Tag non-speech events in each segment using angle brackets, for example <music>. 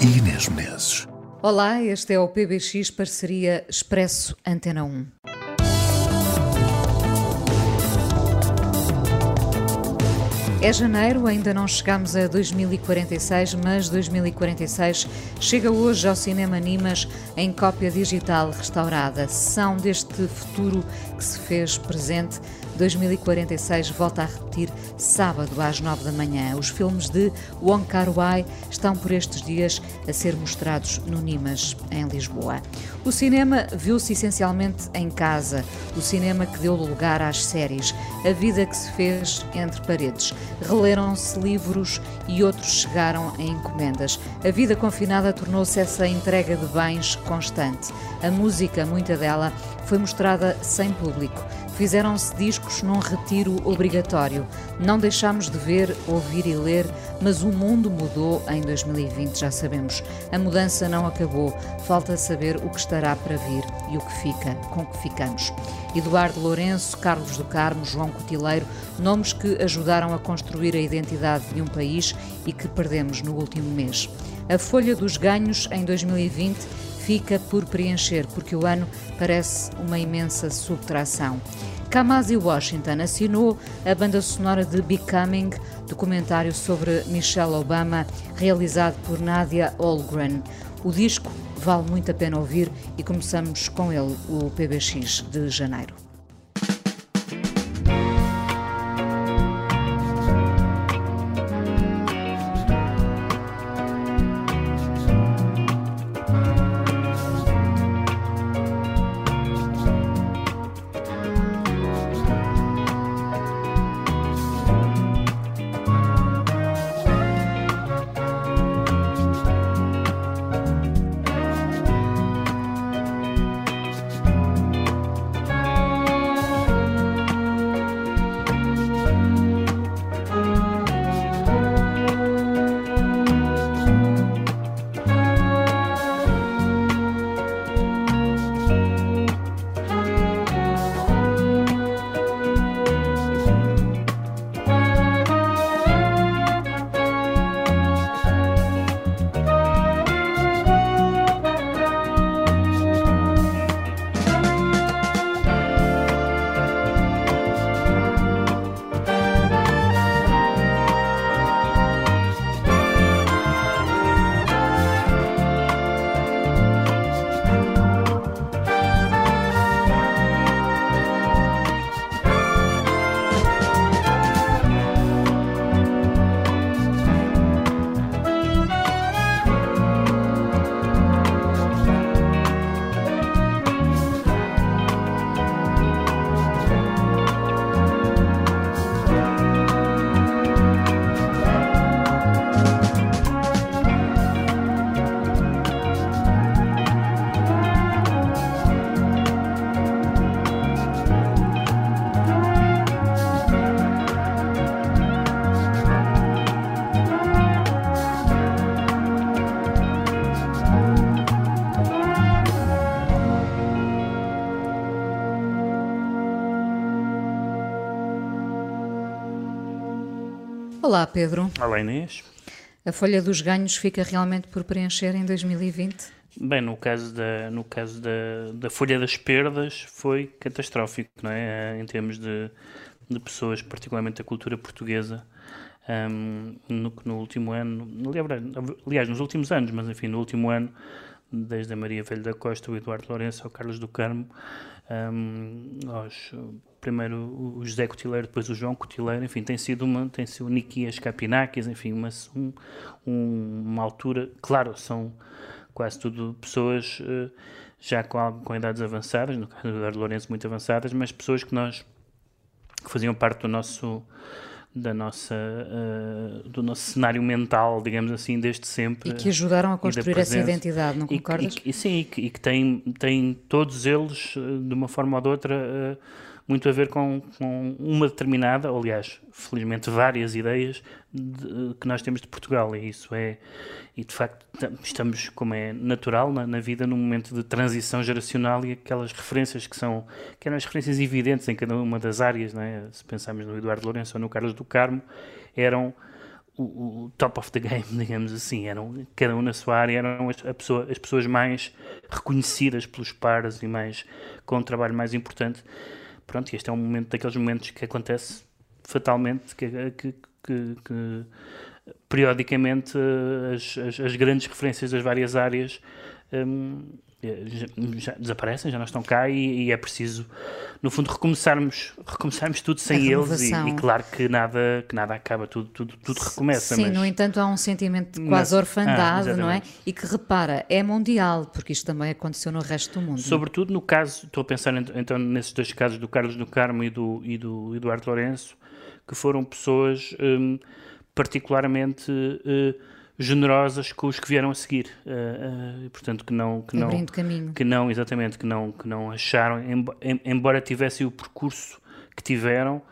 e Inês Menezes. Olá, este é o PBX Parceria Expresso Antena 1. É janeiro, ainda não chegamos a 2046, mas 2046 chega hoje ao Cinema Nimas em cópia digital restaurada. São deste futuro que se fez presente 2046 volta a repetir sábado às 9 da manhã. Os filmes de Wong Kar-wai estão por estes dias a ser mostrados no Nimas, em Lisboa. O cinema viu-se essencialmente em casa, o cinema que deu lugar às séries, a vida que se fez entre paredes. Releram-se livros e outros chegaram em encomendas. A vida confinada tornou-se essa entrega de bens constante. A música, muita dela, foi mostrada sem público. Fizeram-se discos num retiro obrigatório. Não deixámos de ver, ouvir e ler, mas o mundo mudou em 2020, já sabemos. A mudança não acabou. Falta saber o que estará para vir e o que fica, com que ficamos. Eduardo Lourenço, Carlos do Carmo, João Cotileiro, nomes que ajudaram a construir a identidade de um país e que perdemos no último mês. A folha dos ganhos em 2020 fica por preencher, porque o ano parece uma imensa subtração. Kamasi Washington assinou a banda sonora de Becoming, documentário sobre Michelle Obama, realizado por Nadia Olgren. O disco vale muito a pena ouvir e começamos com ele, o PBX de janeiro. Olá, Pedro. Olá, Inês. A folha dos ganhos fica realmente por preencher em 2020? Bem, no caso da, no caso da, da folha das perdas foi catastrófico, não é? Em termos de, de pessoas, particularmente da cultura portuguesa, um, no, no último ano, aliás, nos últimos anos, mas enfim, no último ano, desde a Maria Velho da Costa, o Eduardo Lourenço, ao Carlos do Carmo, um, aos primeiro o José Cotileiro, depois o João Cotileiro, enfim, tem sido uma, tem sido o Niquias Capinakis, enfim, uma, um, uma altura, claro, são quase tudo pessoas uh, já com, com idades avançadas, no caso do Eduardo Lourenço muito avançadas, mas pessoas que nós, que faziam parte do nosso da nossa, uh, do nosso cenário mental, digamos assim, desde sempre. E que ajudaram a construir essa identidade, não concordas? E, e, sim, e que, e que têm, têm todos eles, de uma forma ou de outra, uh, muito a ver com, com uma determinada, aliás, felizmente várias ideias de, que nós temos de Portugal. E isso é, e de facto estamos, como é natural na, na, vida, num momento de transição geracional e aquelas referências que são, que eram as referências evidentes em cada uma das áreas, não é? se pensarmos no Eduardo Lourenço ou no Carlos do Carmo, eram o, o, top of the game, <laughs> digamos assim, eram, cada um na sua área, eram as, pessoa, as pessoas mais reconhecidas pelos pares e mais, com um trabalho mais importante pronto, este é um momento daqueles momentos que acontece fatalmente, que, que, que, que periodicamente as, as, as, grandes referências das várias áreas um, já, já, desaparecem, já não estão cá e, e, é preciso, no fundo, recomeçarmos, recomeçarmos tudo sem eles e, e, claro que nada, que nada acaba, tudo, tudo, tudo recomeça. Sim, mas... no entanto há um sentimento de quase orfandade, ah, não é? E que repara, é mundial, porque isto também aconteceu no resto do mundo. É? Sobretudo no caso, estou a pensar então nesses dois casos do Carlos do Carmo e do, e do Eduardo Lourenço, que foram pessoas um, particularmente... Uh, generosas com os que vieram a seguir, uh, uh, portanto que não que não caminho. que não exatamente que não que não acharam embora tivessem o percurso que tiveram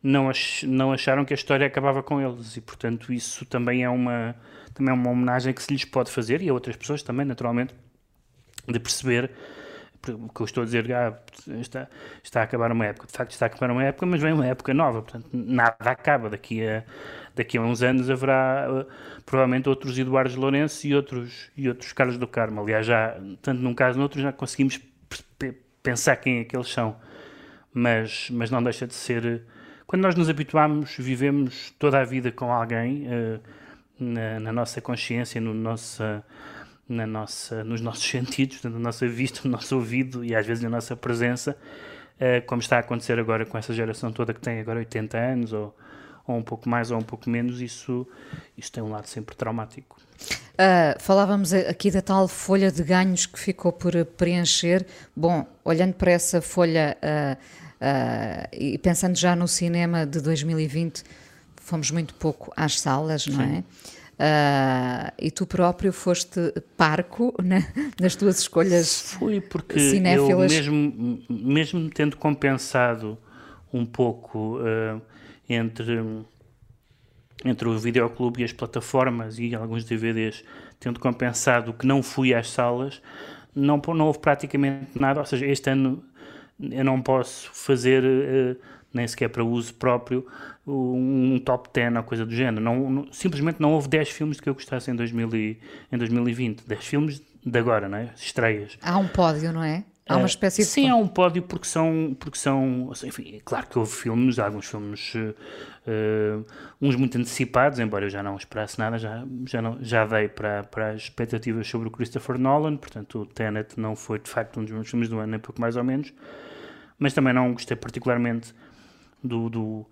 não ach, não acharam que a história acabava com eles e portanto isso também é uma também é uma homenagem que se lhes pode fazer e a outras pessoas também naturalmente de perceber o que eu estou a dizer, ah, está, está a acabar uma época, de facto está a acabar uma época, mas vem uma época nova, portanto nada acaba, daqui a, daqui a uns anos haverá uh, provavelmente outros Eduardo Lourenço e outros, e outros Carlos do Carmo. Aliás, já, tanto num caso no já conseguimos pensar quem é que eles são. Mas, mas não deixa de ser. Quando nós nos habituamos, vivemos toda a vida com alguém uh, na, na, nossa consciência, no nossa, na nossa, nos nossos <laughs> sentidos, na nossa vista, no nosso ouvido e às vezes na nossa presença, como está a acontecer agora com essa geração toda que tem agora 80 anos ou, ou um pouco mais ou um pouco menos, isso, isso tem um lado sempre traumático. Uh, falávamos aqui da tal folha de ganhos que ficou por preencher. Bom, olhando para essa folha uh, uh, e pensando já no cinema de 2020, fomos muito pouco às salas, não Sim. é? Uh, e tu próprio foste parco né, nas tuas escolhas Fui porque cinéfilas. eu mesmo, mesmo tendo compensado um pouco uh, entre, entre o videoclube e as plataformas e alguns DVDs, tendo compensado que não fui às salas, não, não houve praticamente nada. Ou seja, este ano eu não posso fazer, uh, nem sequer para uso próprio, um top 10 ou coisa do género. Não, não, simplesmente não houve 10 filmes que eu gostasse em, 2000 e, em 2020. 10 filmes de agora, não é? Estreias. Há um pódio, não é? Há uma espécie de. Sim, há um pódio porque são. Porque são enfim, é claro que houve filmes, alguns filmes, uh, uns muito antecipados, embora eu já não esperasse nada, já, já, não, já dei para, para as expectativas sobre o Christopher Nolan, portanto o Tenet não foi de facto um dos meus filmes do ano, nem pouco mais ou menos, mas também não gostei particularmente do, do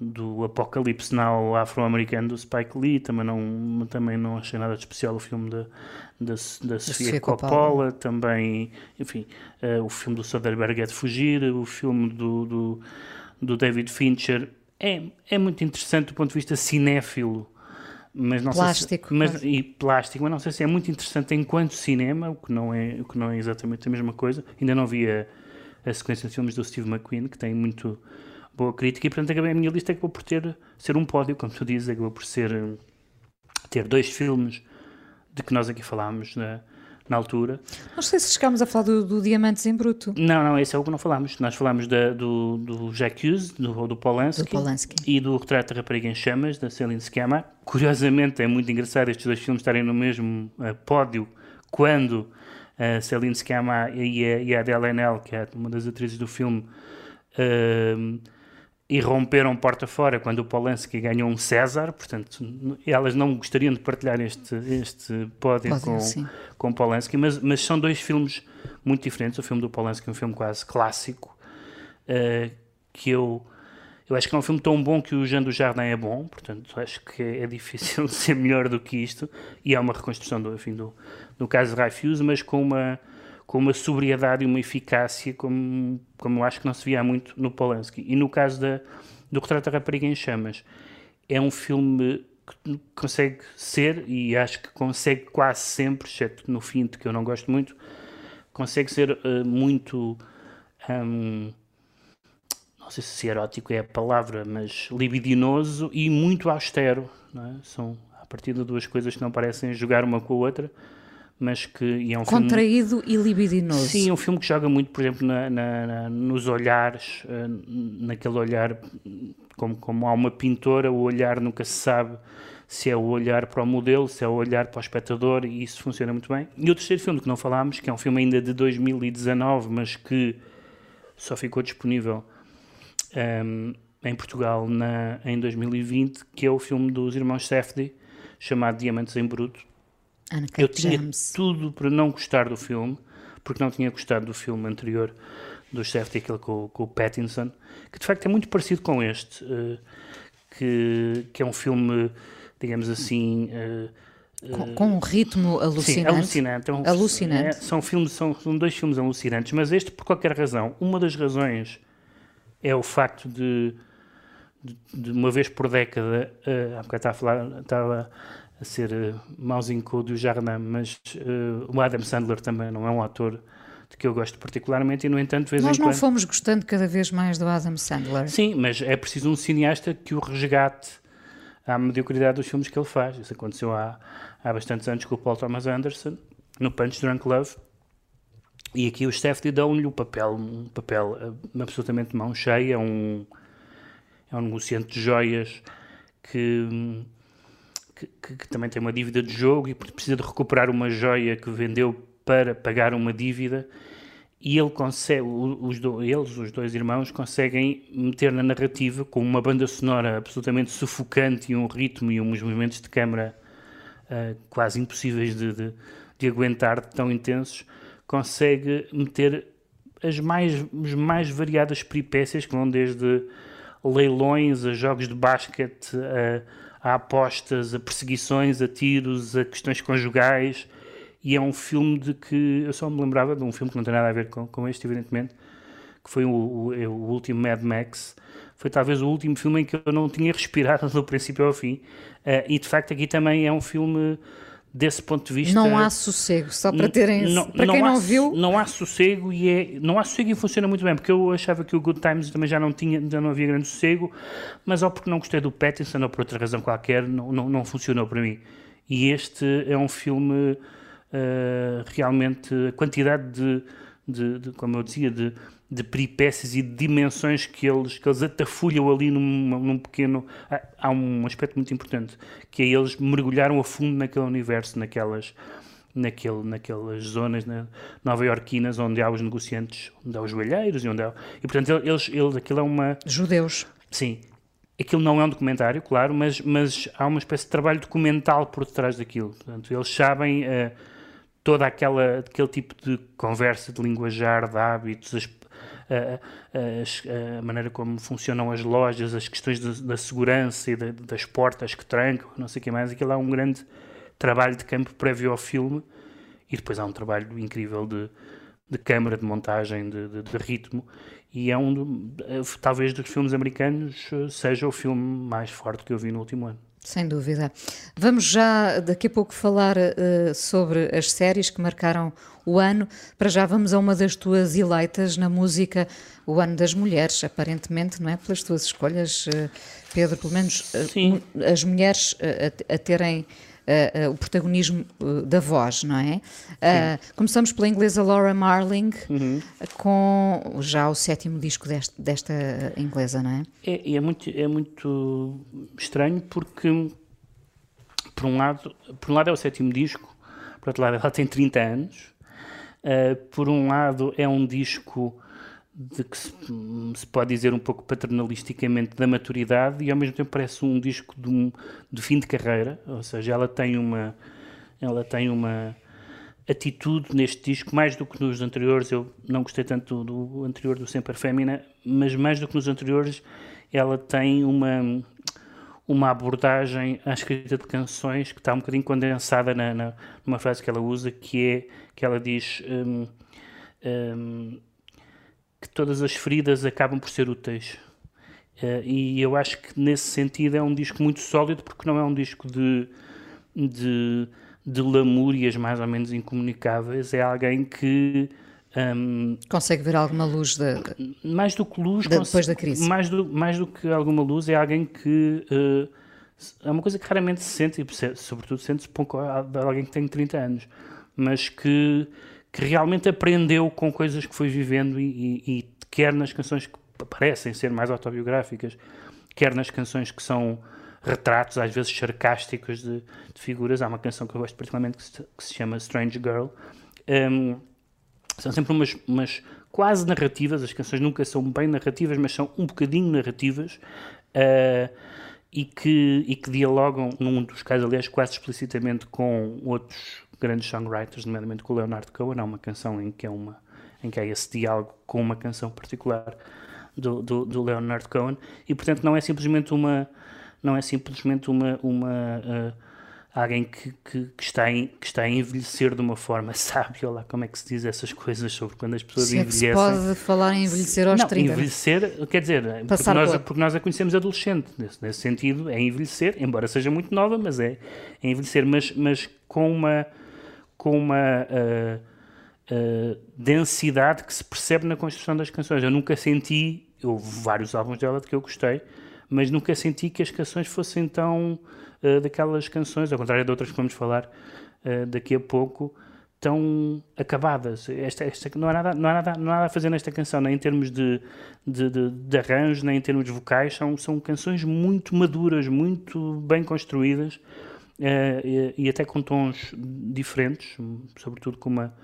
do Apocalipse Now afro-americano do Spike Lee, também não, também não achei nada de especial o filme da, da, da Sofia Coppola, Coppola, também, enfim, uh, o filme do Soderbergh é de Fugir, o filme do, do, do, David Fincher é, é muito interessante do ponto de vista cinéfilo, mas não plástico, sei se, mas, e plástico, mas não sei se é muito interessante enquanto cinema, o que não é, o que não é exatamente a mesma coisa. Ainda não vi a, a sequência de filmes do Steve McQueen, que tem muito boa crítica, e portanto acabei a minha lista acabou por ter, ser um pódio, como tu dizes, acabou por ser ter dois filmes de que nós aqui falámos na, na altura. Não sei se chegámos a falar do, do, Diamantes em Bruto. Não, não, esse é o que não falámos. Nós falámos da, do, do Jacques, do, do Polanski, do Polanski e do Retrato da Rapariga em Chamas, da Céline Sciamma. Curiosamente, é muito engraçado estes dois filmes estarem no mesmo uh, pódio quando a uh, Céline Sciamma e a, e a Adele Haenel, que é uma das atrizes do filme, uh, e romperam porta fora quando o Polanski ganhou um César, portanto, elas não gostariam de partilhar este, este pódio, pódio com, sim. com Polanski, mas, mas são dois filmes muito diferentes. O filme do Polanski é um filme quase clássico, uh, que eu, eu acho que é um filme tão bom que o Jean do Jardim é bom, portanto, acho que é difícil <laughs> ser melhor do que isto, e é uma reconstrução do, enfim, do, do caso de Raifuse, mas com uma com uma sobriedade e uma eficácia como, como eu acho que não se via muito no Polanski. E no caso da, do Retrato da Rapariga em Chamas, é um filme que consegue ser, e acho que consegue quase sempre, exceto no fim, que eu não gosto muito, consegue ser uh, muito. Um, não sei se erótico é a palavra, mas libidinoso e muito austero. É? São a partir de duas coisas que não parecem jogar uma com a outra, mas que. É um Contraído filme, e libidinoso. Sim, é um filme que joga muito, por exemplo, na, na, na, nos olhares, uh, naquele olhar, como, como há uma pintora, o olhar nunca se sabe se é o olhar para o modelo, se é o olhar para o espectador, e isso funciona muito bem. E o terceiro filme que não falámos, que é um filme ainda de 2019, mas que só ficou disponível um, em Portugal na, em 2020, que é o filme dos irmãos Safdie, chamado Diamantes em Bruto. Eu tinha tudo para não gostar do filme, porque não tinha gostado do filme anterior dos Safdie, aquele com, com o Pattinson, que de facto é muito parecido com este, uh, que, que é um filme digamos assim. Uh, com, com, um ritmo alucinante. Sim, alucinante. É um, alucinante. É, são, filmes, são, são dois filmes alucinantes, mas este, por qualquer razão, uma das razões é o facto de, de, de uma vez por década, uh, há bocado estava a, falar, estava a ser uh, mauzinho com o do Jardim, mas uh, o Adam Sandler também não é um ator de que eu gosto particularmente e, no entanto, vez Nós não quando... fomos gostando cada vez mais do Adam Sandler. Sim, mas é preciso um cineasta que o resgate à mediocridade dos filmes que ele faz. Isso aconteceu há, há bastantes anos com o Paul Thomas Anderson, no Punch Drunk Love. E aqui os Safdie dão-lhe um papel, um papel uh, absolutamente mão cheia, um, é um negociante de joias que, que, que, também tem uma dívida de jogo e precisa de recuperar uma joia que vendeu para pagar uma dívida. E ele consegue, os do, eles, os dois irmãos, conseguem meter na narrativa com uma banda sonora absolutamente sufocante e um ritmo e uns movimentos de câmara uh, quase impossíveis de, de, de, aguentar, tão intensos, consegue meter as mais, as mais variadas peripécias que vão desde leilões a jogos de basquete, a, a apostas, a perseguições, a tiros, a questões conjugais e é um filme de que eu só me lembrava de um filme que não tem nada a ver com, com este, evidentemente, que foi o, o, o, último Mad Max. Foi talvez o último filme em que eu não tinha <laughs> respirado do princípio ao fim. Uh, e de facto aqui também é um filme desse ponto de vista. Não há sossego, só para terem. Não, para quem não, não viu. Não há sossego e é, não há sossego e funciona muito bem, porque eu achava que o Good Times também já não tinha, já não havia grande sossego, mas ou porque não gostei do Pattinson ou por outra razão qualquer, não, não, não funcionou para mim. E este é um filme uh, realmente a quantidade de, de, de, como eu dizia, de, de peripécias e de dimensões que eles, que eles atafulham ali num, num pequeno. Há, há, um aspecto muito importante, que é eles mergulharam a fundo naquele universo, naquelas, naquele, naquelas zonas né, nova-iorquinas onde há os negociantes, onde há os joelheiros e onde há. E portanto, eles, eles aquilo é uma. Judeus. Sim. Aquilo não é um documentário, claro, mas, mas há uma espécie de trabalho documental por detrás daquilo. Portanto, eles sabem. Uh, toda aquela aquele tipo de conversa, de linguajar, de hábitos, as, a, a, maneira como funcionam as lojas, as questões de, da segurança e de, das portas que trancam, não sei o que mais, aquilo há um grande trabalho de campo prévio ao filme e depois há um trabalho incrível de, de câmara, de montagem, de, de, ritmo e é um, talvez dos filmes americanos seja o filme mais forte que eu vi no último ano. Sem dúvida. Vamos já daqui a pouco falar uh, sobre as séries que marcaram o ano. Para já vamos a uma das tuas eleitas na música, o ano das mulheres, aparentemente, não é? Pelas tuas escolhas, uh, Pedro, pelo menos uh, as mulheres a, a terem uh, uh, o protagonismo uh, da voz, não é? começamos pela inglesa Laura Marling, uhum. com já o sétimo disco deste, desta inglesa, não é? É, é, muito, é muito estranho porque, por um, lado, por um lado é o sétimo disco, por outro lado ela tem 30 anos, por um lado é um disco de que se, se, pode dizer um pouco paternalisticamente da maturidade e ao mesmo tempo parece um disco de, um, de fim de carreira, ou seja, ela tem uma ela tem uma atitude neste disco mais do que nos anteriores, eu não gostei tanto do, do anterior do Sempre Fémina, mas mais do que nos anteriores ela tem uma uma abordagem à escrita de canções que está um bocadinho condensada na, na, numa frase que ela usa, que é que ela diz um, um, que todas as feridas acabam por ser úteis. Uh, e eu acho que nesse sentido é um disco muito sólido, porque não é um disco de, de, de lamúrias mais ou menos incomunicáveis, é alguém que um, Consegue ver alguma luz de, mais do que luz de, depois da crise? Mais do, mais do que alguma luz, é alguém que uh, é uma coisa que raramente se sente, e sobretudo sente-se pouco alguém que tem 30 anos, mas que, que realmente aprendeu com coisas que foi vivendo e, e, e quer nas canções que parecem ser mais autobiográficas, quer nas canções que são retratos, às vezes sarcásticos de, de figuras. Há uma canção que eu gosto particularmente que se, que se chama Strange Girl. Um, são sempre umas, umas, quase narrativas, as canções nunca são bem narrativas, mas são um bocadinho narrativas uh, e, que, e que dialogam, num dos casos, aliás, quase explicitamente com outros grandes songwriters, nomeadamente com o Leonard Cohen. Há uma canção em que, é uma, em que há esse diálogo com uma canção particular do, do, do Leonard Cohen e, portanto, não é simplesmente uma. Não é simplesmente uma, uma uh, alguém que, que, que, está em, que está a envelhecer de uma forma <laughs> sábia, lá como é que se diz essas coisas sobre quando as pessoas se envelhecem. É se pode falar em envelhecer aos não, 30. envelhecer, quer dizer, porque nós, porque nós, a conhecemos adolescente, nesse, nesse, sentido, é envelhecer, embora seja muito nova, mas é, é envelhecer, mas, mas com uma, com uma uh, uh, densidade que se percebe na construção das canções. Eu nunca senti, houve vários álbuns dela de que eu gostei, mas nunca senti que as canções fossem tão uh, daquelas canções, ao contrário de outras que vamos falar daqui a pouco, tão acabadas. Esta, esta, não, há nada, não, há nada, não há nada a fazer nesta canção, nem em termos de, de, de, de arranjo, nem em termos vocais. São, são canções muito maduras, muito bem construídas e, e, até com tons diferentes, sobretudo com uma,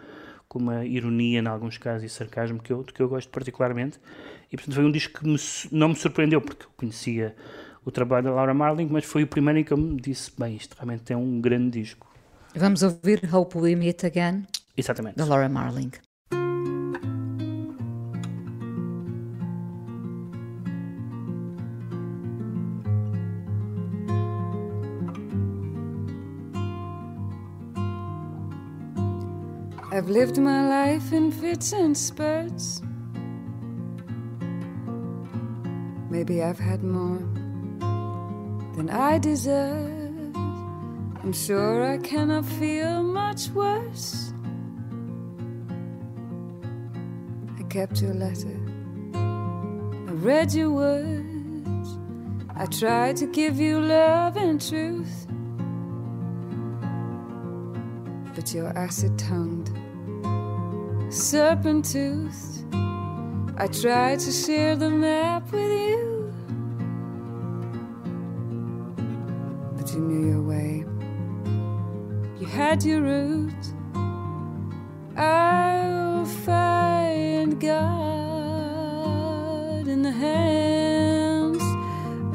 com uma ironia em alguns casos e sarcasmo que eu, que eu gosto particularmente. E portanto foi um disco que me, não me surpreendeu, porque eu conhecia o trabalho da Laura Marling, mas foi o primeiro em que eu me disse: bem, isto realmente é um grande disco. Vamos ouvir Hope We Meet Again, Exatamente. da Laura Marling. I've lived my life in fits and spurts. Maybe I've had more than I deserve. I'm sure I cannot feel much worse. I kept your letter, I read your words. I tried to give you love and truth. But you're acid tongued, serpent toothed. I tried to share the map with you. But you knew your way, you had your route. I'll find God in the hands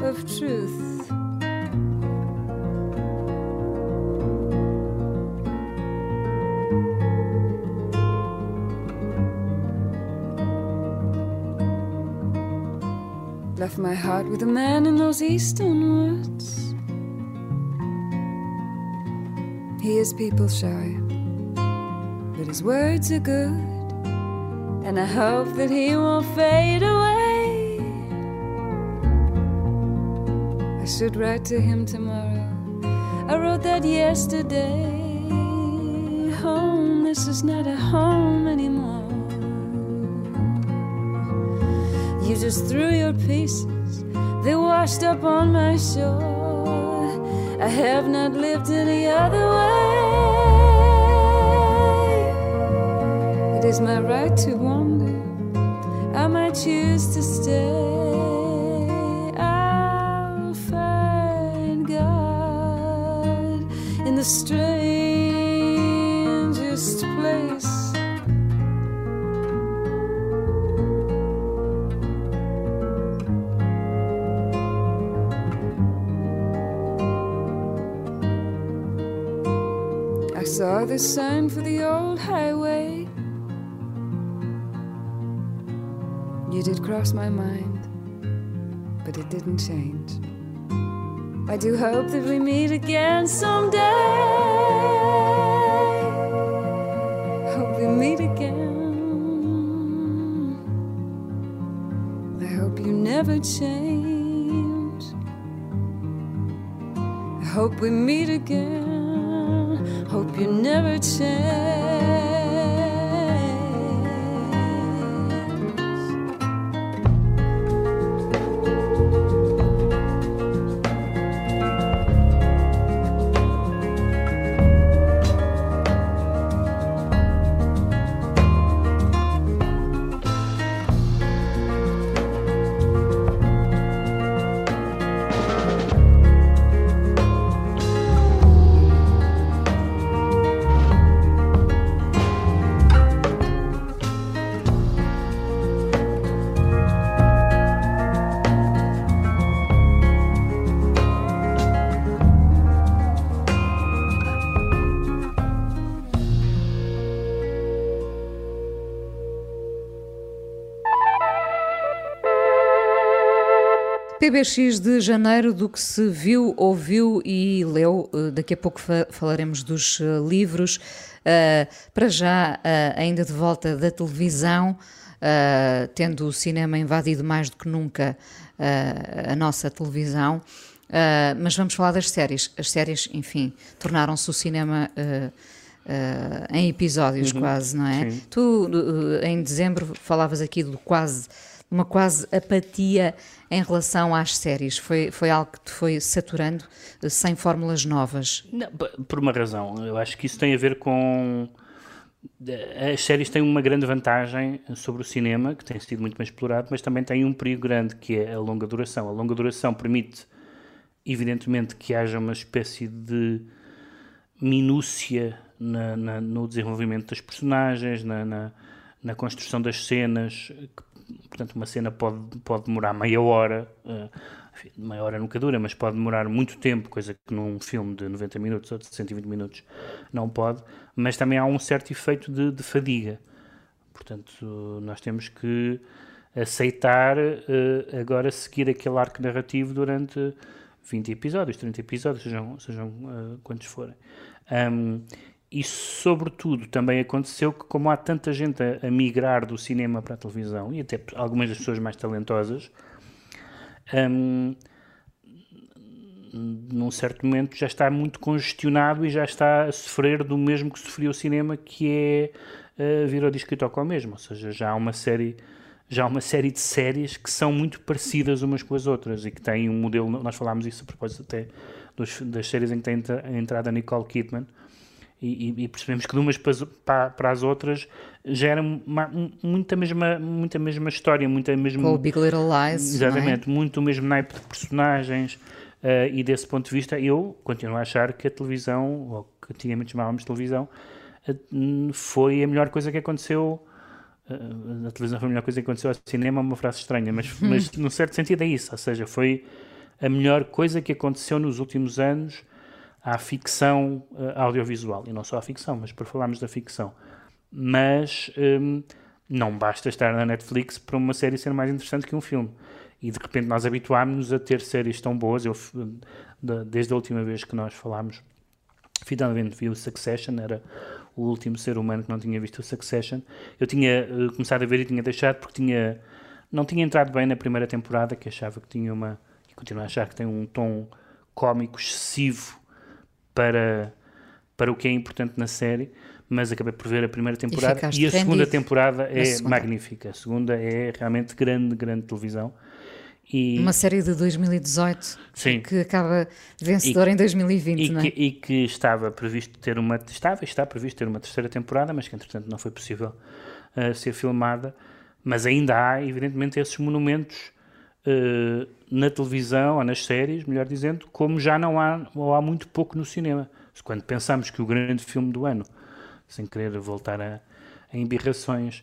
of truth. Left my heart with a man in those eastern woods. He is people shy, but his words are good, and I hope that he won't fade away. I should write to him tomorrow. I wrote that yesterday. Home, this is not a home anymore. You just threw your pieces, they washed up on my shore. I have not lived any other way. It is my right to wander, I might choose to stay. I'll find God in the strangest the sign for the old highway. You did cross my mind, but it didn't change. I do hope that we meet again someday. Hope we meet again. I hope you never change. I hope we meet again. Hope you never change. PBX de janeiro do que se viu, ouviu e leu. Eh, daqui a pouco falaremos dos eh, livros. Uh, para já, ainda de volta da televisão, tendo o cinema invadido mais do que nunca a nossa televisão. mas vamos falar das séries. As séries, enfim, tornaram-se o cinema. em episódios uhum. quase, não é? Sim. Tu em dezembro falavas aqui do quase uma quase apatia em relação às séries? Foi, foi algo que te foi saturando, eh, sem fórmulas novas? Não, por uma razão. Eu acho que isso tem a ver com. As séries têm uma grande vantagem sobre o cinema, que tem sido muito bem explorado, mas também tem um perigo grande, que é a longa duração. A longa duração permite, evidentemente, que haja uma espécie de minúcia na, na, no desenvolvimento das personagens, na, na, na construção das cenas, que portanto, uma cena pode, pode demorar meia hora, uh, enfim, meia hora nunca dura, mas pode demorar muito tempo, coisa que num filme de 90 minutos ou de 120 minutos não pode, mas também há um certo efeito de, de fadiga. Portanto, nós temos que aceitar uh, agora seguir aquele arco narrativo durante 20 episódios, 30 episódios, sejam, sejam uh, quantos forem. Um, e, sobretudo, também aconteceu que, como há tanta gente a, a, migrar do cinema para a televisão, e até algumas das pessoas mais talentosas, um, num certo momento já está muito congestionado e já está a sofrer do mesmo que sofreu o cinema, que é uh, vir ao disco e tocar ao mesmo. Ou seja, já há uma série já há uma série de séries que são muito parecidas umas com as outras e que têm um modelo, nós falámos isso a propósito até dos, das séries em que tem entrada Nicole Kidman, e, e, percebemos que de umas para, para as outras já era uma, muita, mesma, muita mesma história, muita mesma. Com o Big Little Lies. É? Exatamente, é? muito o mesmo naipe de personagens. Uh, e desse ponto de vista, eu continuo a achar que a televisão, ou que antigamente chamávamos de televisão, uh, foi a melhor coisa que aconteceu. Uh, a televisão foi a melhor coisa que aconteceu ao cinema, é uma frase estranha, mas, <laughs> mas num certo sentido é isso. Ou seja, foi a melhor coisa que aconteceu nos últimos anos à ficção uh, audiovisual. E não só à ficção, mas para falarmos da ficção. Mas um, não basta estar na Netflix para uma série ser mais interessante que um filme. E de repente nós habituámos-nos a ter séries tão boas. Eu, desde a última vez que nós falámos, finalmente vi o Succession, era o último ser humano que não tinha visto o Succession. Eu tinha uh, começado a ver e tinha deixado porque tinha, não tinha entrado bem na primeira temporada, que achava que tinha uma, e continuo a achar que tem um tom cómico excessivo para, para o que é importante na série, mas acabei por ver a primeira temporada e, e a segunda temporada é segunda. magnífica. A segunda é realmente grande, grande televisão. E... Uma série de 2018 Sim. que acaba vencedora e, em 2020, e não é? Que, e que estava previsto ter uma estava está previsto ter uma terceira temporada, mas que entretanto não foi possível uh, ser filmada. Mas ainda há, evidentemente, esses monumentos uh, na televisão ou nas séries, melhor dizendo, como já não há ou há muito pouco no cinema. Quando pensamos que o grande filme do ano, sem querer voltar a, a embirrações,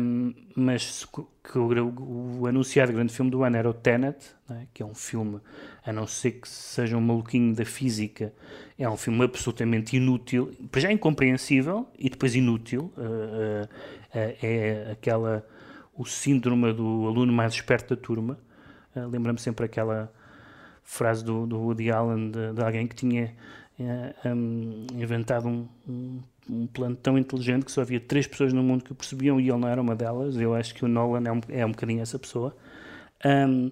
um, mas que o, o, anunciado grande filme do ano era o Tenet, é? que é um filme, a não ser que seja um maluquinho da física, é um filme absolutamente inútil, já incompreensível e depois inútil. Uh, uh, é aquela o síndrome do aluno mais esperto da turma. Uh, Lembra-me sempre aquela frase do, do Woody Allen de, de alguém que tinha uh, um, inventado um, um, um, plano tão inteligente que só havia três pessoas no mundo que o percebiam e ele não era uma delas. Eu acho que o Nolan é um, é um bocadinho essa pessoa. Um,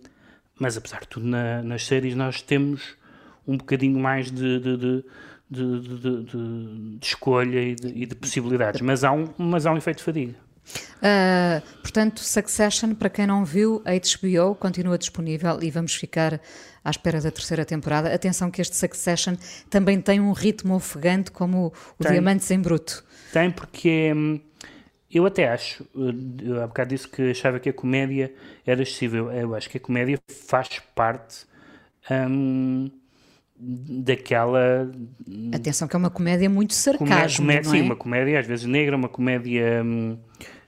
mas apesar de tudo, na, nas séries nós temos um bocadinho mais de, de, de, de escolha e, e de, possibilidades, mas há, um, mas há um efeito de fadiga. Uh, portanto, Succession, para quem não viu, a HBO continua disponível e vamos ficar à espera da terceira temporada. Atenção que este Succession também tem um ritmo ofegante como o tem, Diamantes em Bruto. Tem, porque hum, eu até acho, eu há bocado disse que achava que a comédia era excessiva. Eu acho que a comédia faz parte hum, daquela. Atenção, que é uma comédia muito sarcástica. Comédia, é? Sim, uma comédia às vezes negra, uma comédia hum,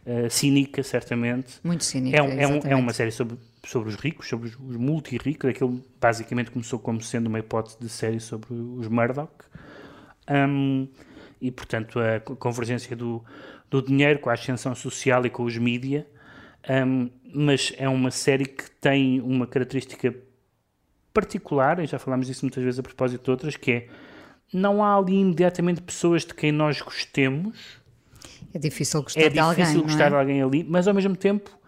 uh, cínica, certamente. Muito cínica. É, um, é, um, é, uma série sobre, sobre os ricos, sobre os, os multi-ricos. Aquilo basicamente começou como sendo uma hipótese de série sobre os Murdoch. Um, e, portanto, a convergência do, do dinheiro com a ascensão social e com os mídia. Mas é uma série que tem uma característica particular, e já falámos disso muitas vezes a propósito de outras, que é não há ali imediatamente pessoas de quem nós gostemos. É difícil gostar é de alguém. É difícil gostar é? de alguém ali, mas ao mesmo tempo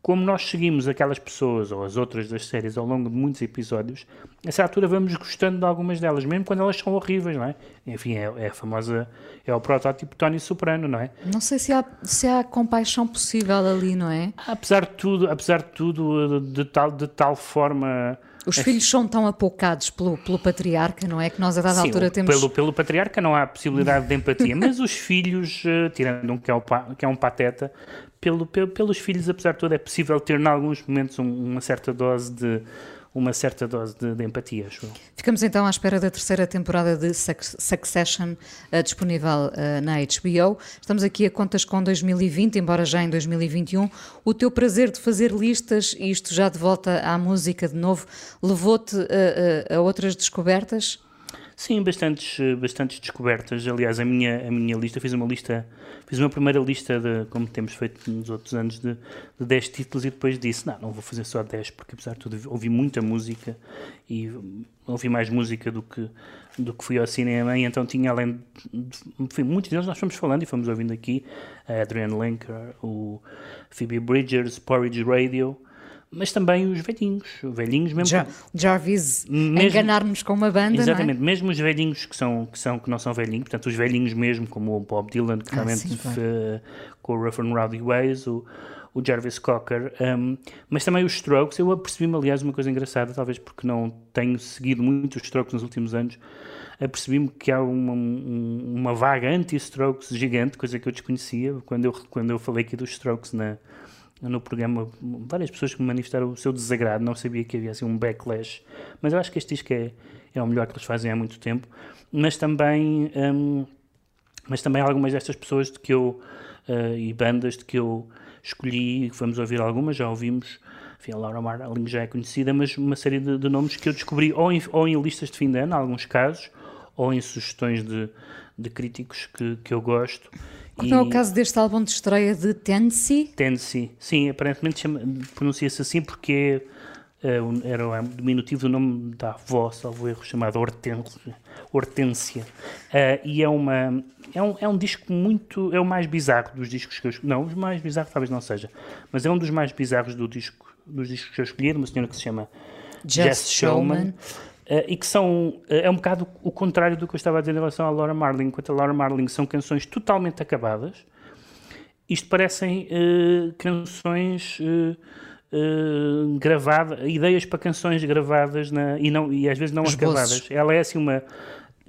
como nós seguimos aquelas pessoas ou as outras das séries ao longo de muitos episódios, nessa altura vamos gostando de algumas delas, mesmo quando elas são horríveis, não é? Enfim, é, é a famosa, é o protótipo Tony Soprano, não é? Não sei se há, se há compaixão possível ali, não é? Apesar de tudo, apesar de tudo, de, de tal, de tal forma... Os é, filhos são tão apoucados pelo, pelo patriarca, não é? Que nós a dada sim, altura temos. Pelo, pelo patriarca não há possibilidade de empatia, mas os filhos, uh, tirando um que é, o, que é um pateta, pelo, pelo, pelos filhos, apesar de tudo, é possível ter, em alguns momentos, um, uma certa dose de uma certa dose de, de empatia, acho Ficamos então à espera da terceira temporada de Succession, uh, disponível uh, na HBO. Estamos aqui a contas com 2020, embora já em 2021. O teu prazer de fazer listas, e isto já de volta à música de novo, levou-te uh, a outras descobertas? Sim, bastantes, bastantes descobertas. Aliás, a minha, a minha lista, fiz uma lista, fiz uma primeira lista de, como temos feito nos outros anos, de, de 10 títulos e depois disse, não, não vou fazer só 10, porque apesar de tudo ouvi muita música e ouvi mais música do que, do que fui ao cinema e então tinha além, de, muitos deles nós fomos falando e fomos ouvindo aqui, a Adrian Lenker, o Phoebe Bridgers, Porridge Radio, mas também os velhinhos, velhinhos mesmo. Já, Jarvis enganar-nos com uma banda, Exatamente, é? mesmo os velhinhos que, são, que, são, que não são velhinhos, portanto os velhinhos mesmo, como o Bob Dylan, que ah, realmente sim, claro. com o Rough and Rowdy Ways, o, o Jarvis Cocker, um, mas também os Strokes, eu apercebi-me aliás uma coisa engraçada, talvez porque não tenho seguido muito os Strokes nos últimos anos, apercebi-me que há uma, uma vaga anti-Strokes gigante, coisa que eu desconhecia, quando eu, quando eu falei aqui dos Strokes na no programa várias pessoas que manifestaram o seu desagrado, não sabia que havia assim um backlash, mas eu acho que este disco é, é o melhor que eles fazem há muito tempo, mas também, um, mas também algumas destas pessoas de que eu, uh, e bandas de que eu escolhi, vamos ouvir algumas, já ouvimos, enfim, a Laura Marling já é conhecida, mas uma série de, de nomes que eu descobri ou em, ou em listas de fim de ano, em alguns casos, ou em sugestões de, de críticos que, que eu gosto como é o caso deste álbum de estreia de Tennessee? Tennessee, sim, aparentemente pronuncia-se assim porque uh, era o diminutivo do nome da avó, salvo erro, chamada Hortência. Hortência. Uh, e é, uma, é, um, é um disco muito. É o mais bizarro dos discos que eu escolhi. Não, o mais bizarro talvez não seja, mas é um dos mais bizarros do disco, dos discos que eu escolhi, de uma senhora que se chama Jess, Jess Showman. Showman. Uh, e que são, uh, é um bocado o contrário do que eu estava a dizer em relação à Laura Marling. Enquanto a Laura Marling são canções totalmente acabadas, isto parecem uh, canções gravadas, ideias para canções gravadas na, e, não, e às vezes não acabadas. Ela é assim uma.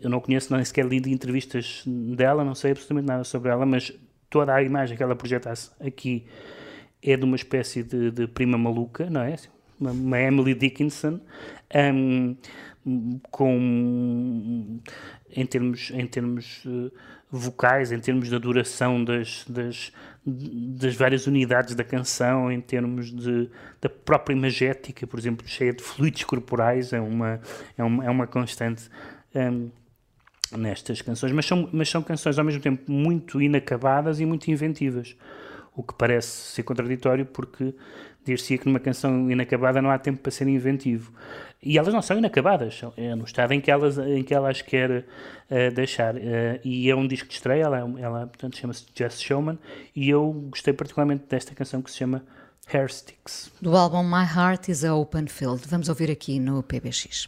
Eu não conheço nem sequer li de entrevistas dela, não sei absolutamente nada sobre ela, mas toda a imagem que ela projetasse aqui é de uma espécie de, de prima maluca, não é? Uma, uma Emily Dickinson. Um, com em termos, em termos uh, vocais, em termos da duração das, das, das várias unidades da canção, em termos de, da própria imagética, por exemplo, cheia de fluidos corporais, é uma, é uma, é uma constante um, nestas canções, mas são, mas são canções ao mesmo tempo muito inacabadas e muito inventivas. o que parece ser contraditório porque dir-se que numa canção inacabada não há tempo para ser inventivo. E elas não são inacabadas, é no estado em que elas, em que elas quer uh, deixar. Uh, e é um disco de estreia, ela, ela portanto, chama-se Just Showman, e eu gostei particularmente desta canção que se chama Hair Sticks. Do álbum My Heart is a Open Field. Vamos ouvir aqui no PBX.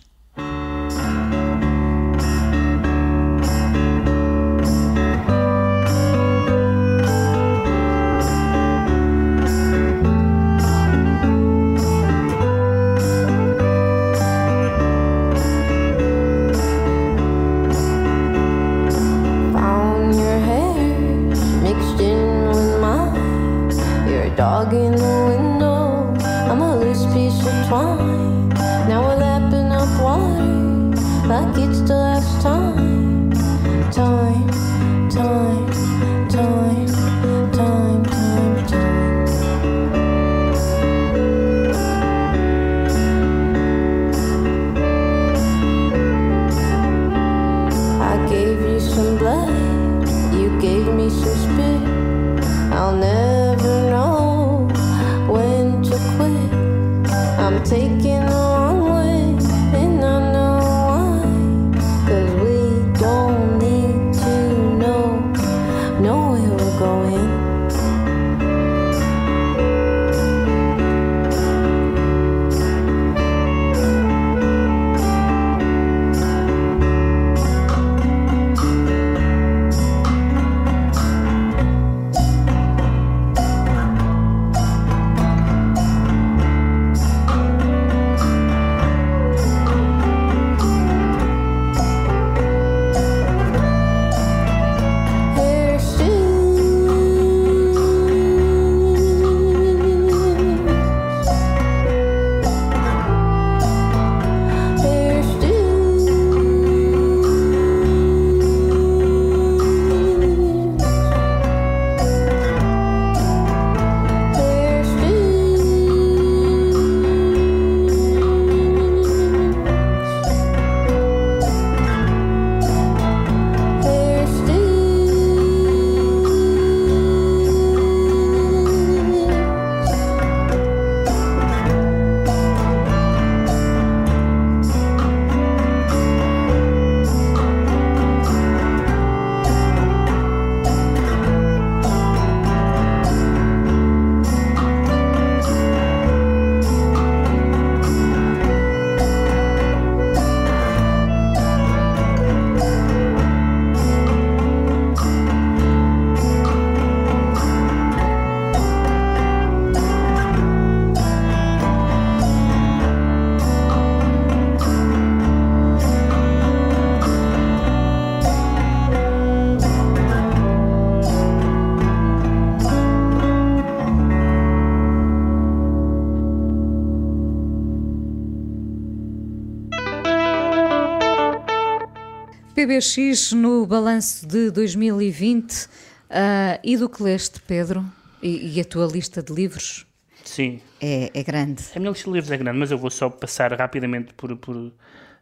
PBX no balanço de 2020 uh, ah, e do que leste, Pedro? E, e, a tua lista de livros? Sim. É, é, grande. A minha lista de livros é grande, mas eu vou só passar rapidamente por, por uh,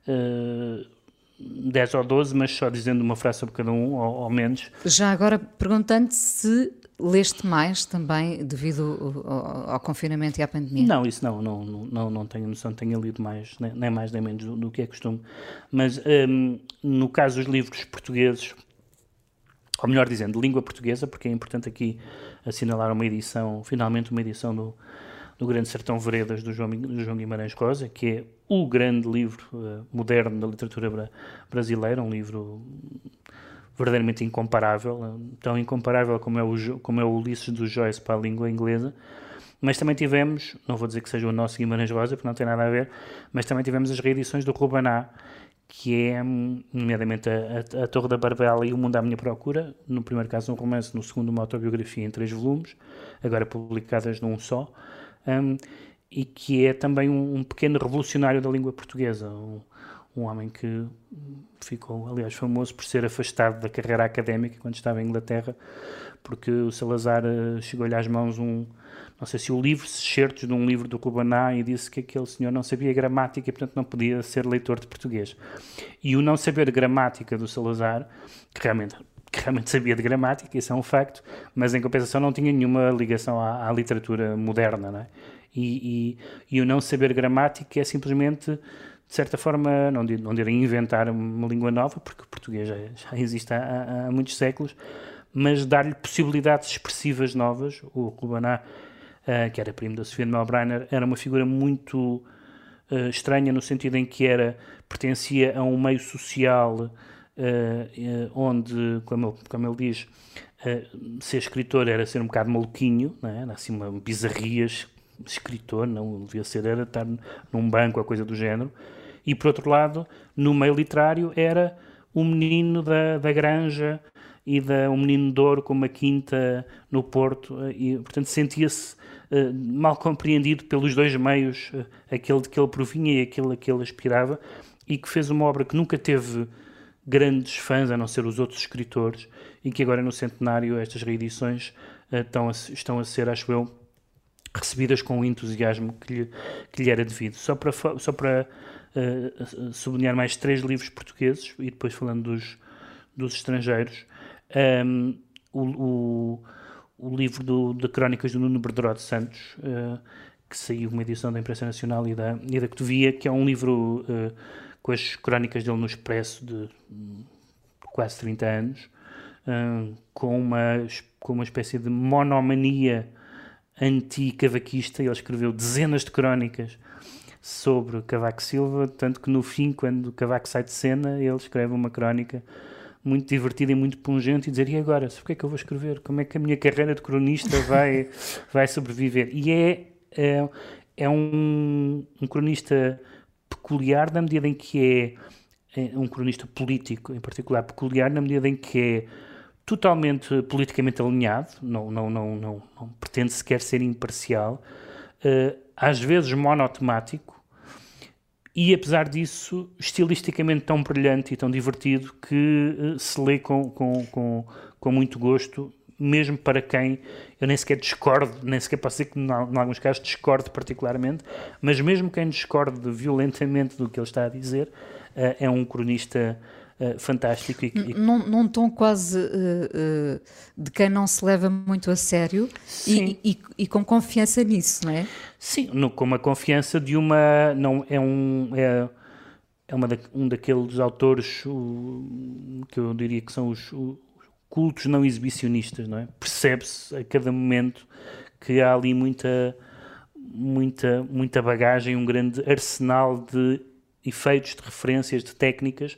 ah, 10 ou 12, mas só dizendo uma frase sobre cada um, ou, ou menos. Já agora perguntando se leste mais também devido ao, ao, confinamento e à pandemia? Não, isso não, não, não, não tenho noção, tenho lido mais, nem mais nem menos do, que é costume. Mas um, no caso dos livros portugueses, ou melhor dizendo, de língua portuguesa, porque é importante aqui assinalar uma edição, finalmente uma edição do, do Grande Sertão Veredas do João, do João Guimarães Rosa, que é o grande livro uh, moderno da literatura bra brasileira, um livro verdadeiramente incomparável, tão incomparável como é o, como é o Ulisses do Joyce para a língua inglesa. Mas também tivemos, não vou dizer que seja o nosso Guimarães Rosa, porque não tem nada a ver, mas também tivemos as reedições do Rubaná, que é, nomeadamente, a, a, a, Torre da Barbela e O Mundo à Minha Procura. No primeiro caso, um romance, no segundo, uma autobiografia em três volumes, agora publicadas num só, um, e que é também um, um, pequeno revolucionário da língua portuguesa. Um, um homem que ficou, aliás, famoso por ser afastado da carreira académica quando estava em Inglaterra, porque o Salazar eh, chegou-lhe às mãos um, não sei se o livro, certos de um livro do Rubaná e disse que aquele senhor não sabia gramática e, portanto, não podia ser leitor de português. E o não saber gramática do Salazar, que realmente, que realmente sabia de gramática, isso é um facto, mas em compensação não tinha nenhuma ligação à, à literatura moderna, não é? E, e, e, o não saber gramática é simplesmente, de certa forma, não, não direi inventar uma língua nova, porque o português já, já existe há, há, muitos séculos, mas dar-lhe possibilidades expressivas novas. O Rubaná, uh, que era primo da Sofia de Melbrenner, era uma figura muito uh, estranha no sentido em que era pertencia a um meio social uh, onde, como como ele diz, ser escritor era ser um bocado maluquinho, é? era assim uma bizarrias, escritor, não devia ser, era estar num banco ou coisa do género, e por outro lado, no meio literário era o menino da, da granja e da, um menino de ouro com uma quinta no Porto, e portanto sentia-se uh, mal compreendido pelos dois meios, uh, aquele de que ele provinha e aquele a que ele aspirava, e que fez uma obra que nunca teve grandes fãs, a não ser os outros escritores, e que agora no centenário estas reedições uh, estão, a, estão a ser, acho eu, recebidas com o entusiasmo que lhe, que lhe era devido. Só para, só para uh, sublinhar mais três livros portugueses, e depois falando dos, dos estrangeiros, um, ehm, o, o, o, livro do, de Crónicas do Nuno Berderó de Santos, uh, que saiu uma edição da Imprensa Nacional e da, e da Cotovia, que é um livro uh, com as crónicas dele no Expresso de quase 30 anos, uh, com, uma, com uma espécie de monomania anti-cavaquista. Ele escreveu dezenas de crónicas sobre Cavaco Silva, tanto que no fim, quando Cavaco sai de cena, ele escreve uma crónica muito divertida e muito pungente e dizer, e agora, o que é que eu vou escrever? Como é que a minha carreira de cronista vai, <laughs> vai sobreviver? E é, é, é um, um cronista peculiar na medida em que é, é um cronista político, em particular peculiar na medida em que é totalmente politicamente alinhado, não, não, não, não, pretende sequer ser imparcial, uh, às vezes monotemático, e apesar disso, estilisticamente tão brilhante e tão divertido que uh, se lê com, com, com, com muito gosto mesmo para quem eu nem sequer discordo, nem sequer posso dizer que em alguns casos discordo particularmente, mas mesmo quem discorde violentamente do que ele está a dizer, uh, é um cronista uh, fantástico. E, e... Num, num tom quase uh, de quem não se leva muito a sério e, e, e, com confiança nisso, não é? Sim, no, com uma confiança de uma. Não, é um. É, é uma da, um daqueles autores o, que eu diria que são os, cultos não exibicionistas, não é? Percebe-se a cada momento que há ali muita, muita, muita bagagem, um grande arsenal de efeitos, de referências, de técnicas,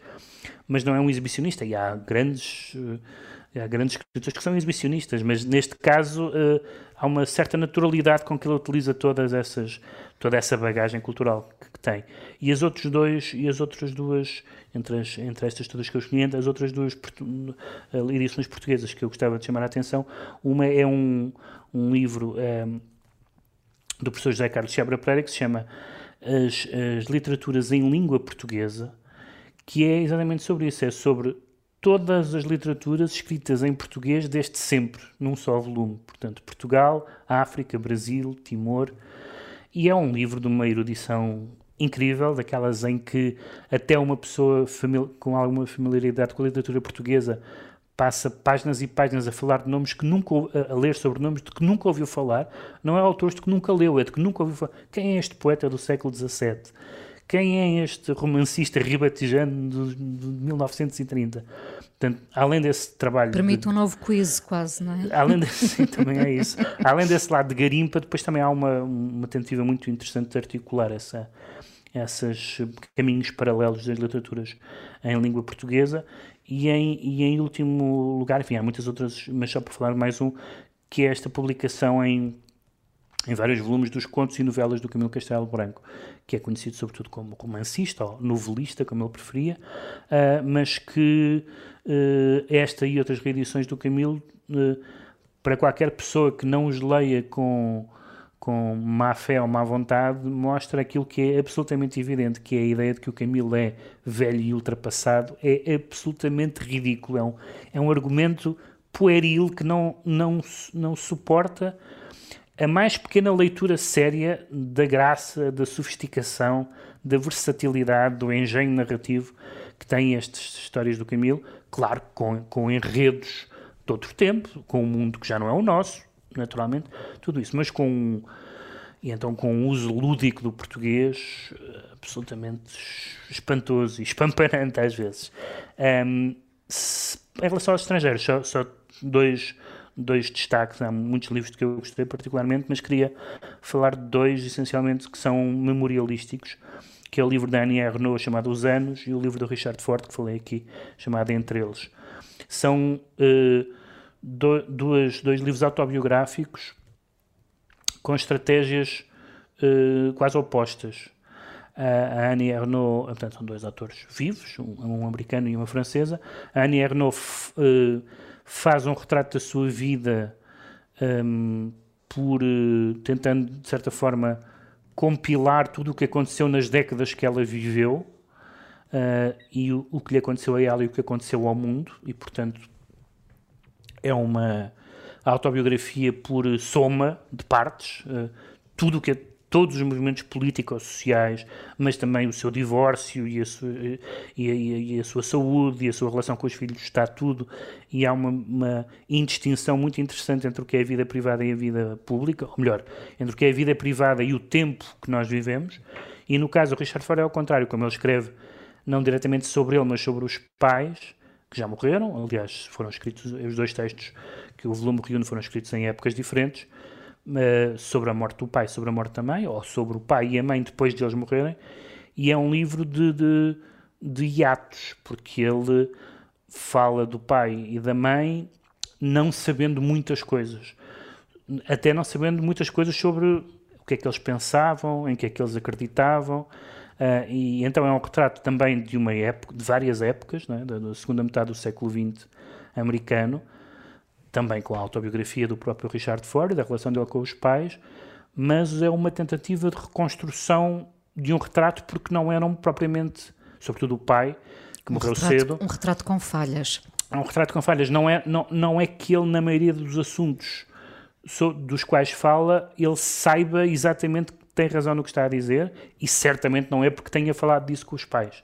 mas não é um exibicionista. E há grandes, eh, há grandes escritores que são exibicionistas, mas neste caso uh, há uma certa naturalidade com que ele utiliza todas essas, toda essa bagagem cultural que, tem. E as outros dois, e as outras duas entre, as, entre estas todas que eu escolhi, as outras duas eh, edições portuguesas que eu gostava de chamar a atenção. Uma é um, um livro um, do professor José Carlos Chabra Pereira que se chama as, as Literaturas em Língua Portuguesa, que é exatamente sobre isso, é sobre todas as literaturas escritas em português desde sempre, num só volume. Portanto, Portugal, África, Brasil, Timor. E é um livro de uma erudição incrível, daquelas em que até uma pessoa com alguma familiaridade com a literatura portuguesa passa páginas e páginas a falar de nomes que nunca a ler sobre nomes de que nunca ouviu falar. Não é autores de que nunca leu, é de que nunca ouviu falar. Quem é este poeta do século XVII? Quem é este romancista ribatejano de, de 1930? Portanto, além desse trabalho. Permite de, um novo quiz, quase, não é? Além desse, <laughs> sim, também é isso. Além desse lado de garimpa, depois também há uma, uma tentativa muito interessante de articular essa, esses caminhos paralelos das literaturas em língua portuguesa e em, e em último lugar, enfim, há muitas outras, mas só para falar mais um, que é esta publicação em, em vários volumes dos contos e novelas do Camilo Castelo Branco, que é conhecido sobretudo como romancista ou novelista, como ele preferia, uh, mas que uh, esta e outras reedições do Camilo, uh, para qualquer pessoa que não os leia com com má fé ou má vontade, mostra aquilo que é absolutamente evidente, que é a ideia de que o Camilo é velho e ultrapassado, é absolutamente ridículo. É um, é um argumento pueril que não, não, não suporta a mais pequena leitura séria da graça, da sofisticação, da versatilidade, do engenho narrativo que têm estas histórias do Camilo, claro, com, com enredos de outro tempo, com um mundo que já não é o nosso, naturalmente, tudo isso, mas com e então com um uso lúdico do português absolutamente espantoso e espamparante às vezes. Um, se, em relação aos estrangeiros, só, só dois, dois destaques. Há muitos livros que eu gostei particularmente, mas queria falar de dois, essencialmente, que são memorialísticos, que é o livro da Annie Renault, chamado Os Anos, e o livro do Richard Ford, que falei aqui, chamado Entre Eles. São uh, do, duas, dois livros autobiográficos com estratégias uh, quase opostas. A Annie Ernaux, portanto, são dois atores vivos, um, um americano e uma francesa. A Annie Ernaux uh, faz um retrato da sua vida um, por uh, tentando, de certa forma, compilar tudo o que aconteceu nas décadas que ela viveu uh, e o, o, que lhe aconteceu a ela e o que aconteceu ao mundo, e portanto é uma autobiografia por soma de partes, uh, tudo o que todos os movimentos políticos sociais, mas também o seu divórcio e a, sua, e, a, e a, sua saúde e a sua relação com os filhos, está tudo. E há uma, uma, indistinção muito interessante entre o que é a vida privada e a vida pública, ou melhor, entre o que é a vida privada e o tempo que nós vivemos. E no caso, o Richard Ford é ao contrário, como ele escreve, não diretamente sobre ele, mas sobre os pais que já morreram. Aliás, foram escritos os dois textos que o volume reúne foram escritos em épocas diferentes uh, sobre a morte do pai, sobre a morte da mãe, ou sobre o pai e a mãe depois de eles morrerem, e é um livro de, de, de hiatos, porque ele fala do pai e da mãe não sabendo muitas coisas, até não sabendo muitas coisas sobre o que é que eles pensavam, em que é que eles acreditavam, uh, e então é um retrato também de uma época, de várias épocas, né, da, da segunda metade do século XX americano, também com a autobiografia do próprio Richard Ford, da relação dele com os pais, mas é uma tentativa de reconstrução de um retrato porque não eram propriamente, sobretudo o pai, que um morreu retrato, cedo. Um retrato com falhas. É um retrato com falhas. Não é, não, não é que ele, na maioria dos assuntos dos quais fala, ele saiba exatamente que tem razão no que está a dizer e certamente não é porque tenha falado disso com os pais.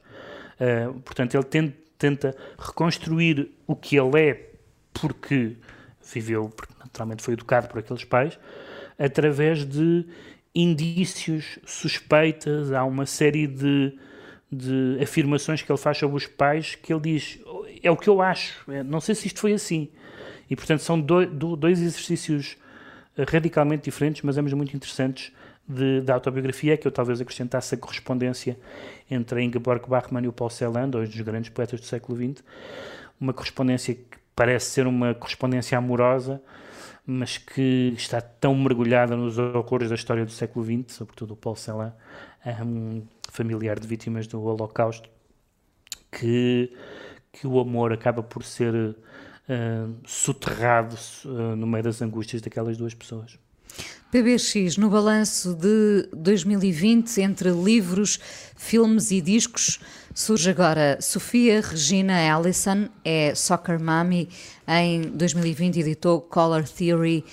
Uh, portanto, ele tenta, tenta reconstruir o que ele é porque viveu, porque naturalmente foi educado por aqueles pais, através de indícios, suspeitas, há uma série de, de afirmações que ele faz sobre os pais que ele diz, é o que eu acho, é, não sei se isto foi assim. E portanto são dois, dois exercícios radicalmente diferentes, mas ambos muito interessantes de, da autobiografia, que eu talvez acrescentasse a correspondência entre a Ingeborg Bachmann e o Paul Celan, dois dos grandes poetas do século XX, uma correspondência que parece ser uma correspondência amorosa, mas que está tão mergulhada nos horrores da história do século XX, sobretudo o Paul Celan, um familiar de vítimas do Holocausto, que, que o amor acaba por ser uh, soterrado uh, no meio das angústias daquelas duas pessoas. PBX, no balanço de 2020, entre livros, filmes e discos, surge agora Sofia Regina Allison, é Soccer Mommy, em 2020 editou Color Theory,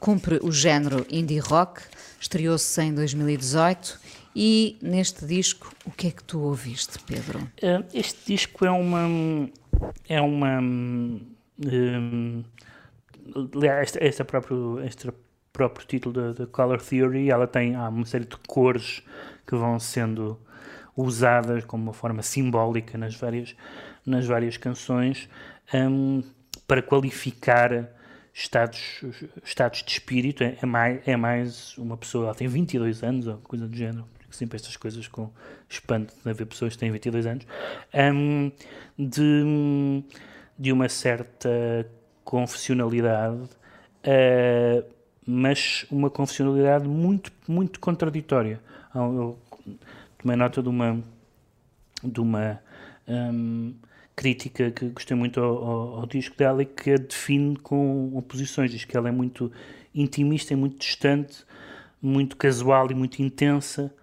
cumpre o género indie rock, estreou-se em 2018 e neste disco, o que é que tu ouviste, Pedro? Eh, este disco é uma... é uma... Um, esta, esta. Esta próprio título da Color Theory, ela tem há uma série de cores que vão sendo usadas como uma forma simbólica nas várias, nas várias canções um, para qualificar estados, estados de espírito. É, é, mais, é mais uma pessoa, ela tem 22 anos ou coisa do género, sempre estas coisas com espanto de haver pessoas que têm 22 anos, um, de, de uma certa confessionalidade. Uh, mas uma confessionalidade muito, muito contraditória. Eu tomei nota de uma, de uma um, crítica que gostei muito ao, ao, ao, disco dela e que a define com oposições. Diz que ela é muito intimista, é muito distante, muito casual e muito intensa,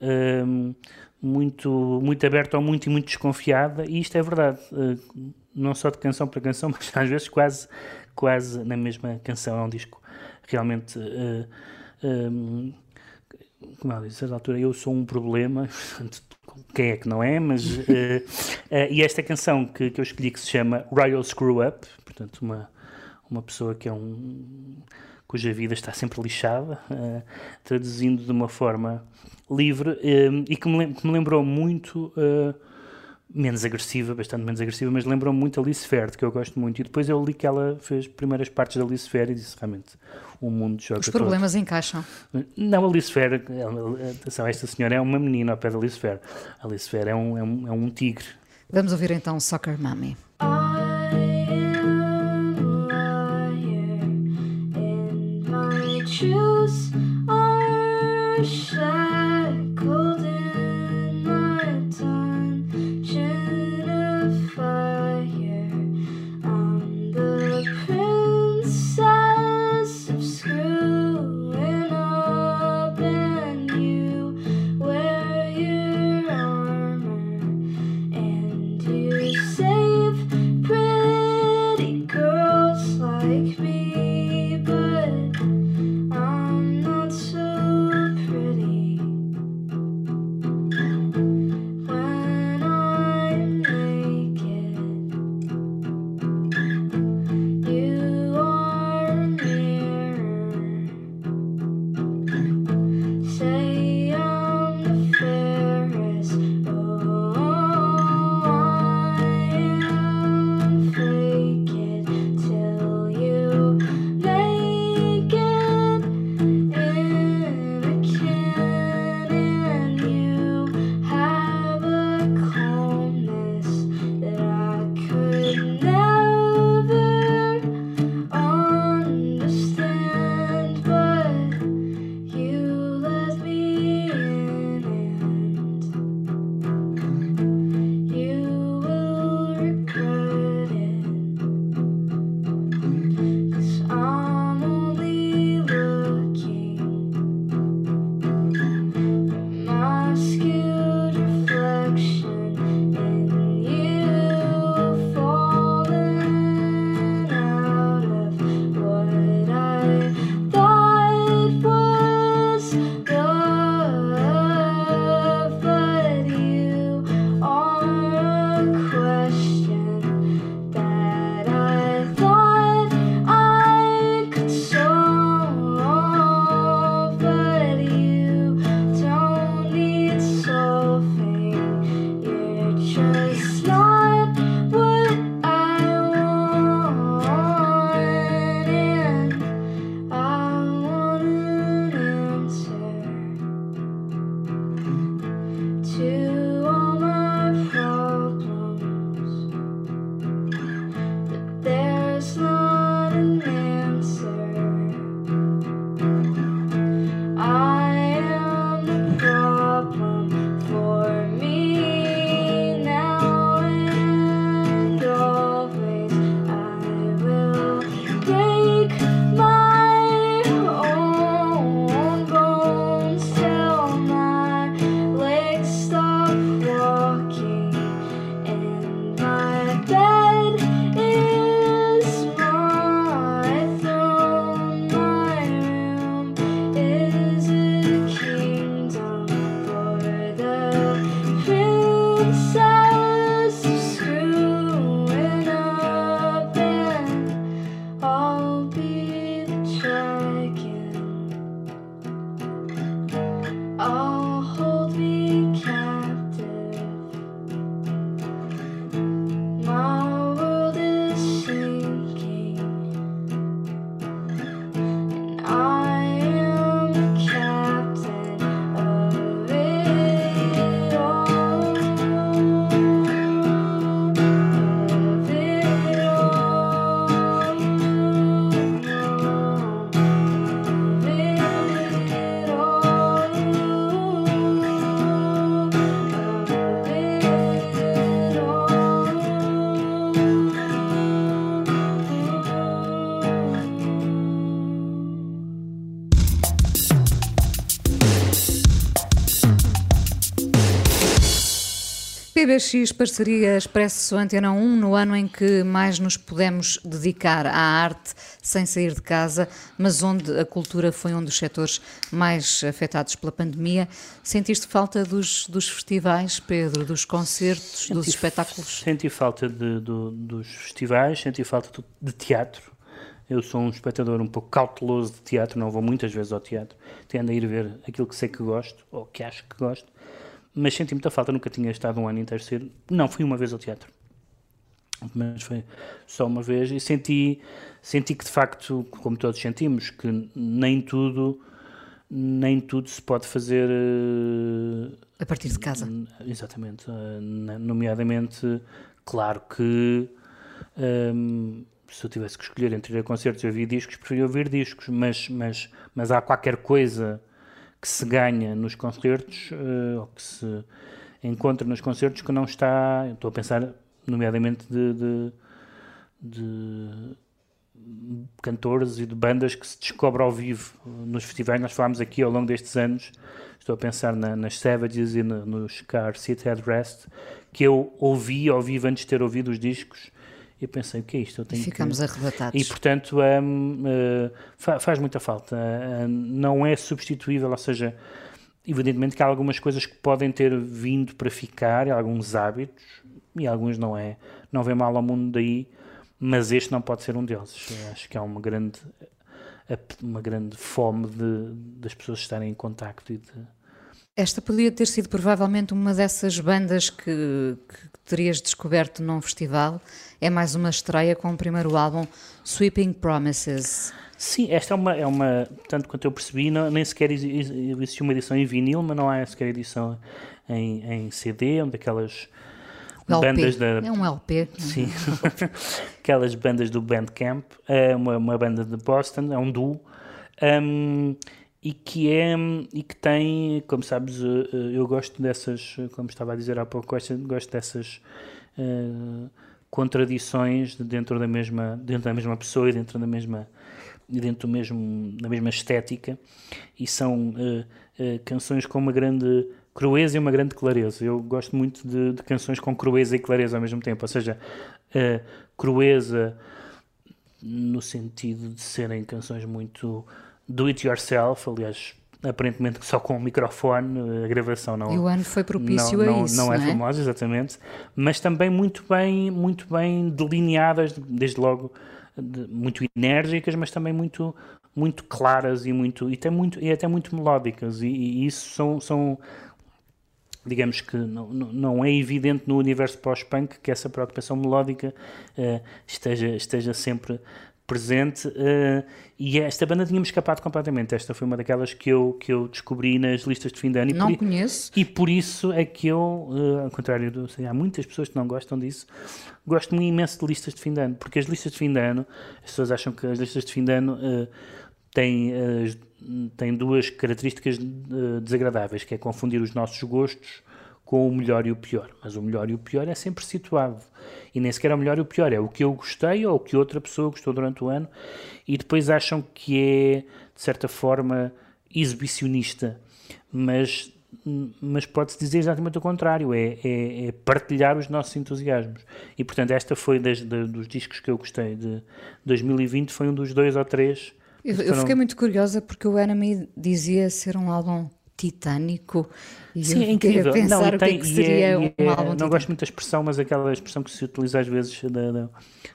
um, muito, muito aberta ao muito e muito desconfiada, e isto é verdade. Uh, não só de canção para canção, <laughs> mas às vezes quase, quase na mesma canção. É um disco realmente. Um, como ela disse, a certa altura, eu sou um problema, <laughs> quem é que não é, mas. uh, <laughs> uh, e esta canção que, que eu escolhi que se chama Royal Screw Up, portanto, uma, uma pessoa que é um. cuja vida está sempre lixada, uh, traduzindo de uma forma livre e que me, que me lembrou muito. Menos agressiva, bastante menos agressiva, mas lembrou muito a Alice Fair, que eu gosto muito. E depois eu li que ela fez primeiras partes da Alice Fair e disse realmente o mundo joga Os problemas todo. encaixam. Não, a Alice Fair, atenção, esta senhora é uma menina ao pé da Alice Fair. A Alice Fair é um, é um, é um tigre. Vamos ouvir então Soccer Mommy. Shoes are shackled 3x Parceria Expresso Antena 1, no ano em que mais nos pudemos dedicar à arte sem sair de casa, mas onde a cultura foi um dos setores mais afetados pela pandemia. Sentiste falta dos, dos festivais, Pedro, dos concertos, senti, dos espetáculos? Senti falta de, do, dos festivais, senti falta de teatro. Eu sou um espectador um pouco cauteloso de teatro, não vou muitas vezes ao teatro, tendo a ir ver aquilo que sei que gosto, ou que acho que gosto, mas senti muita falta, nunca tinha estado um ano inteiro ser. Não, fui uma vez ao teatro. Mas foi só uma vez e senti, senti que de facto, como todos sentimos, que nem tudo, nem tudo se pode fazer eh, A partir de casa. Exatamente. eh, Nomeadamente, claro que hum, se eu tivesse que escolher entre ir a concertos e ouvir discos, preferia ouvir discos, mas, mas, mas há qualquer coisa que se ganha nos concertos eh, ou que se encontra nos concertos que não está. Estou a pensar, nomeadamente, de, de, de cantores e de bandas que se descobre ao vivo nos festivais. Nós falámos aqui ao longo destes anos, estou a pensar na- nas Savages e no- nos Car Seat Headrest, que eu ouvi ao vivo antes de ter ouvido os discos eu pensei, o que é isto? Eu tenho que- ficamos arrebatados. E portanto eh, fa- faz muita falta. Eh, não é substituível, ou seja, evidentemente que há algumas coisas que podem ter vindo para ficar, alguns hábitos, e alguns não é. Não vem mal ao mundo daí, mas este não pode ser um deles. Eu acho que há uma grande, uma grande fome de, das pessoas estarem em contacto e de, Esta podia ter sido provavelmente uma dessas bandas que, que terias descoberto num festival. É mais uma estreia com o primeiro álbum, Sweeping Promises. Sim, esta é uma, é uma tanto quanto eu percebi, não, nem sequer exi- exi- existe uma edição em vinil, mas não há sequer edição em, em CD, onde aquelas O LP. bandas da. É um LP. Sim, <laughs> aquelas bandas do Bandcamp, é uma, uma banda de Boston, é um duo, um, e que é e que tem, como sabes, eh, eh, eu gosto dessas, como estava a dizer há pouco, gosto, dessas eh, contradições de dentro da mesma dentro da mesma pessoa e dentro da mesma dentro do mesmo da mesma estética e são eh, eh, canções com uma grande crueza e uma grande clareza. Eu gosto muito de, de canções com crueza e clareza ao mesmo tempo, ou seja, crueza no sentido de serem canções muito do it yourself, aliás, aparentemente só com o microfone, a gravação não E o ano foi propício não, a não, isso, não é não é? famosa, exatamente, mas também muito bem, muito bem delineadas, desde logo de- muito enérgicas, mas também muito muito claras e muito e até muito e até muito melódicas e, e isso são, são digamos que não, não é evidente no universo pós-punk que essa preocupação melódica eh, esteja, esteja sempre presente eh, e esta banda tinha-me escapado completamente. Esta foi uma daquelas que eu, que eu descobri nas listas de fim de ano. E Não por, i- conheço. E por isso é que eu, eh, ao contrário, do, sei, há muitas pessoas que não gostam disso, gosto muito imenso de listas de fim de ano, porque as listas de fim de ano, as pessoas acham que as listas de fim de ano eh, têm, têm duas características desagradáveis, que é confundir os nossos gostos com o melhor e o pior. Mas o melhor e o pior é sempre situado. E nem sequer é o melhor e o pior, é o que eu gostei ou o que outra pessoa gostou durante o ano. E depois acham que é, de certa forma, exibicionista. Mas, mas pode-se dizer exatamente o contrário, é, é, é partilhar os nossos entusiasmos. E, portanto, esta foi das, da- dos discos que eu gostei de 2020, foi um dos dois ou três. Eu, eu foram- fiquei muito curiosa porque o Enemy dizia ser um álbum titânico e Sim, é incrível. a pensar Não, o que é que e seria é- um é- álbum Não titânico. gosto muito da expressão, mas aquela expressão que se utiliza às vezes da,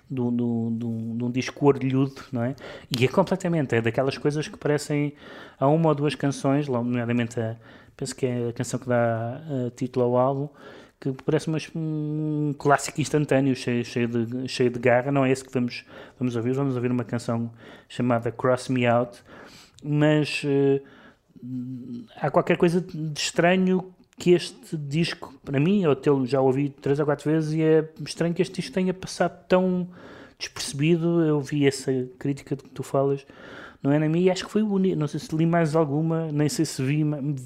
do, do, do, de um disco orelhudo, não é? E é completamente, é daquelas coisas que parecem a uma ou duas canções, nomeadamente a, penso que é a canção que dá eh, título ao álbum, que parece uma- um clássico instantâneo, cheio, cheio, de, cheio de garra. Não é esse que vamos, vamos ouvir, vamos ouvir uma canção chamada Cross Me Out, mas eh, há qualquer coisa de estranho que este disco, para mim, eu já ouvi três ou quatro vezes e é estranho que este disco tenha passado tão despercebido. Eu vi essa crítica de que tu falas não é na minha, e acho que foi o único, não sei se li mais alguma, nem sei se vi,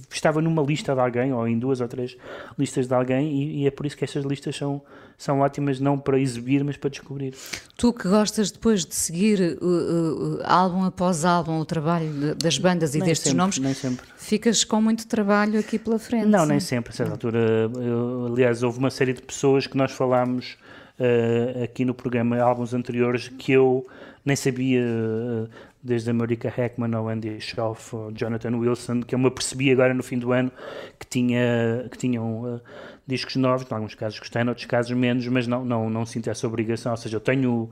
estava numa lista de alguém, ou em duas ou três listas de alguém, e, e é por isso que estas listas são, são ótimas, não para exibir, mas para descobrir. Tu que gostas depois de seguir uh, uh, uh, álbum após álbum o trabalho de- das bandas e Nem destes sempre, nomes, nem sempre. ficas com muito trabalho aqui pela frente. Não, nem sim. sempre. A certa altura, eu- aliás, houve uma série de pessoas que nós falámos eh, aqui no programa, álbuns anteriores, que eu nem sabia, eh, desde a Marika Heckman ao Andy Schauf, ao Jonathan Wilson, que eu me apercebi agora no fim do ano que, tinha, que tinham eh, discos novos, em alguns casos gostei, em outros casos menos, mas não, não, não sinto essa obrigação. Ou seja, eu tenho,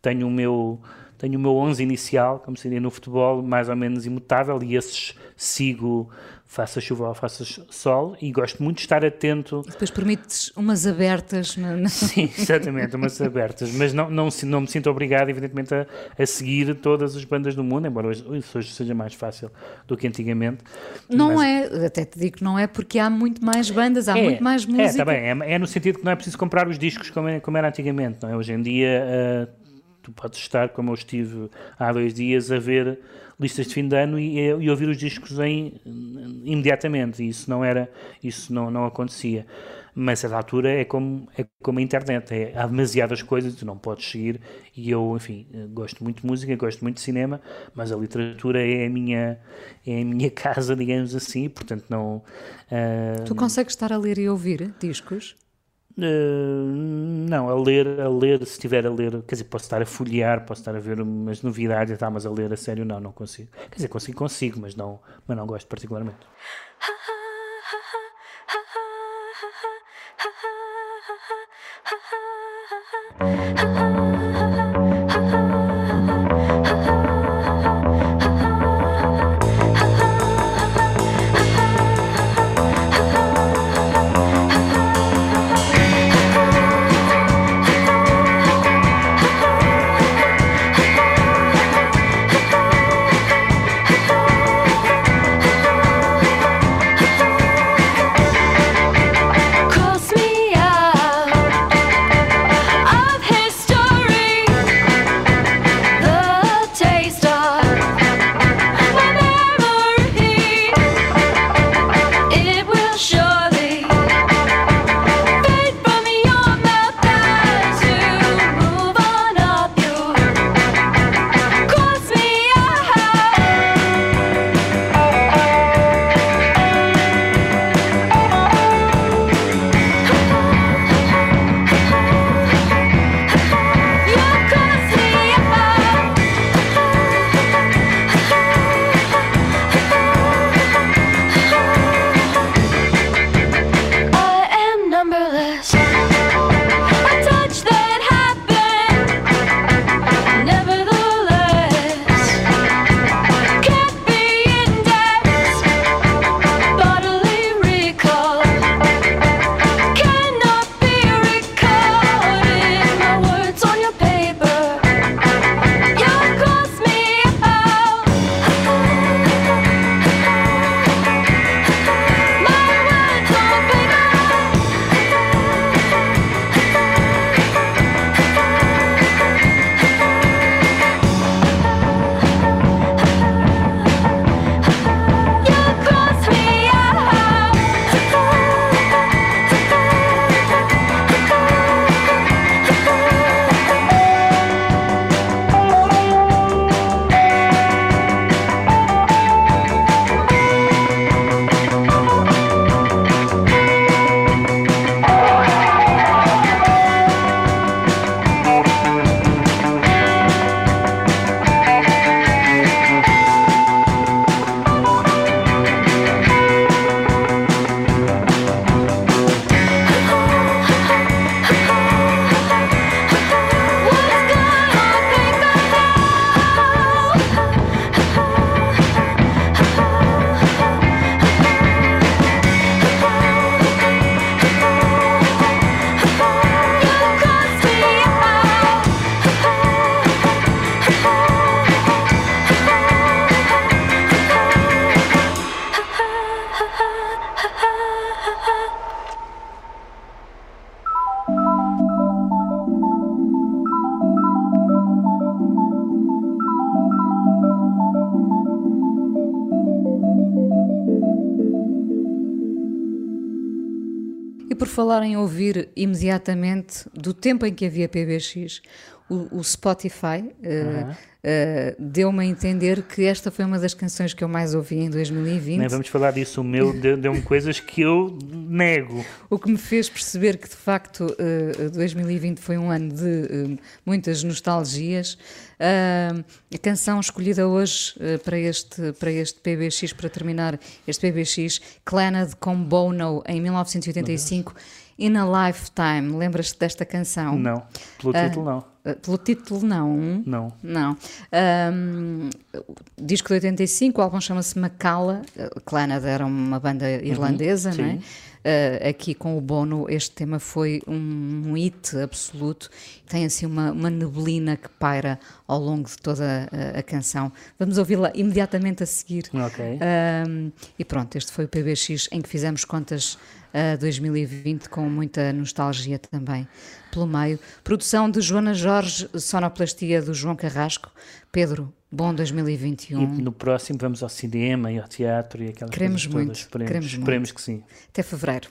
tenho o meu. Tenho o meu 11 inicial, como seria no futebol, mais ou menos imutável, e esses sigo, faça chuva ou faça sol, e gosto muito de estar atento Depois permites umas abertas. <laughs> Sim, exatamente, umas abertas, mas não, não, não me sinto obrigado, evidentemente, a, a seguir todas as bandas do mundo, embora hoje, isso hoje seja mais fácil do que antigamente. Não Mas- é, até te digo que não é porque há muito mais bandas, há é, muito mais música. É, tá bem, é, é no sentido que não é preciso comprar os discos como, é- como era antigamente, não é? Hoje em dia, ah, tu podes estar, como eu estive há dois dias, a ver listas de fim de ano e, e ouvir os discos em, imediatamente, isso não era, isso não, não acontecia. Mas a da altura é como, é como a internet, é, há demasiadas coisas, tu não podes seguir, e eu, enfim, gosto muito de música, gosto muito de cinema, mas a literatura é a minha, é a minha <laughs> casa, digamos assim, portanto não... ah, Tu consegues estar a ler e ouvir discos? Uh, não, a ler, a ler, se estiver a ler, quer dizer, posso estar a folhear, posso estar a ver umas novidades, tá, mas a ler a sério não, não consigo. Quer dizer, consigo, consigo, mas não, mas não gosto particularmente. <laughs> falar em ouvir imediatamente, do tempo em que havia PBX, o, o Spotify uh, uh, deu-me a entender que esta foi uma das canções que eu mais ouvi em 2020. Nem vamos falar disso, o meu deu- deu-me coisas que eu nego. O que me fez perceber que de facto uh, 2020 foi um ano de uh, muitas nostalgias. Uh, a canção escolhida hoje para, este, para este PBX, para terminar este PBX, Clannad com Bono em 1985, In a Lifetime. Lembras-te desta canção? Não, pelo título não. uh, Pelo título, não. Não. Não. Um, disco de 85, o álbum chama-se Macala. Clannad era uma banda irlandesa, não é? sim. Uh, aqui com o Bono, este tema foi um, um hit absoluto. Tem assim uma, uma neblina que paira ao longo de toda a, a canção. Vamos ouvi-la imediatamente a seguir. Ok. E pronto, este foi o PBX em que fizemos contas a 2020 com muita nostalgia também pelo meio. Produção de Joana Jorge, sonoplastia do João Carrasco. Pedro, bom 2021. E no próximo vamos ao cinema e ao teatro e aquelas Queremos coisas todas. muito, Esperemos, queremos esperemos muito. que sim. Até fevereiro.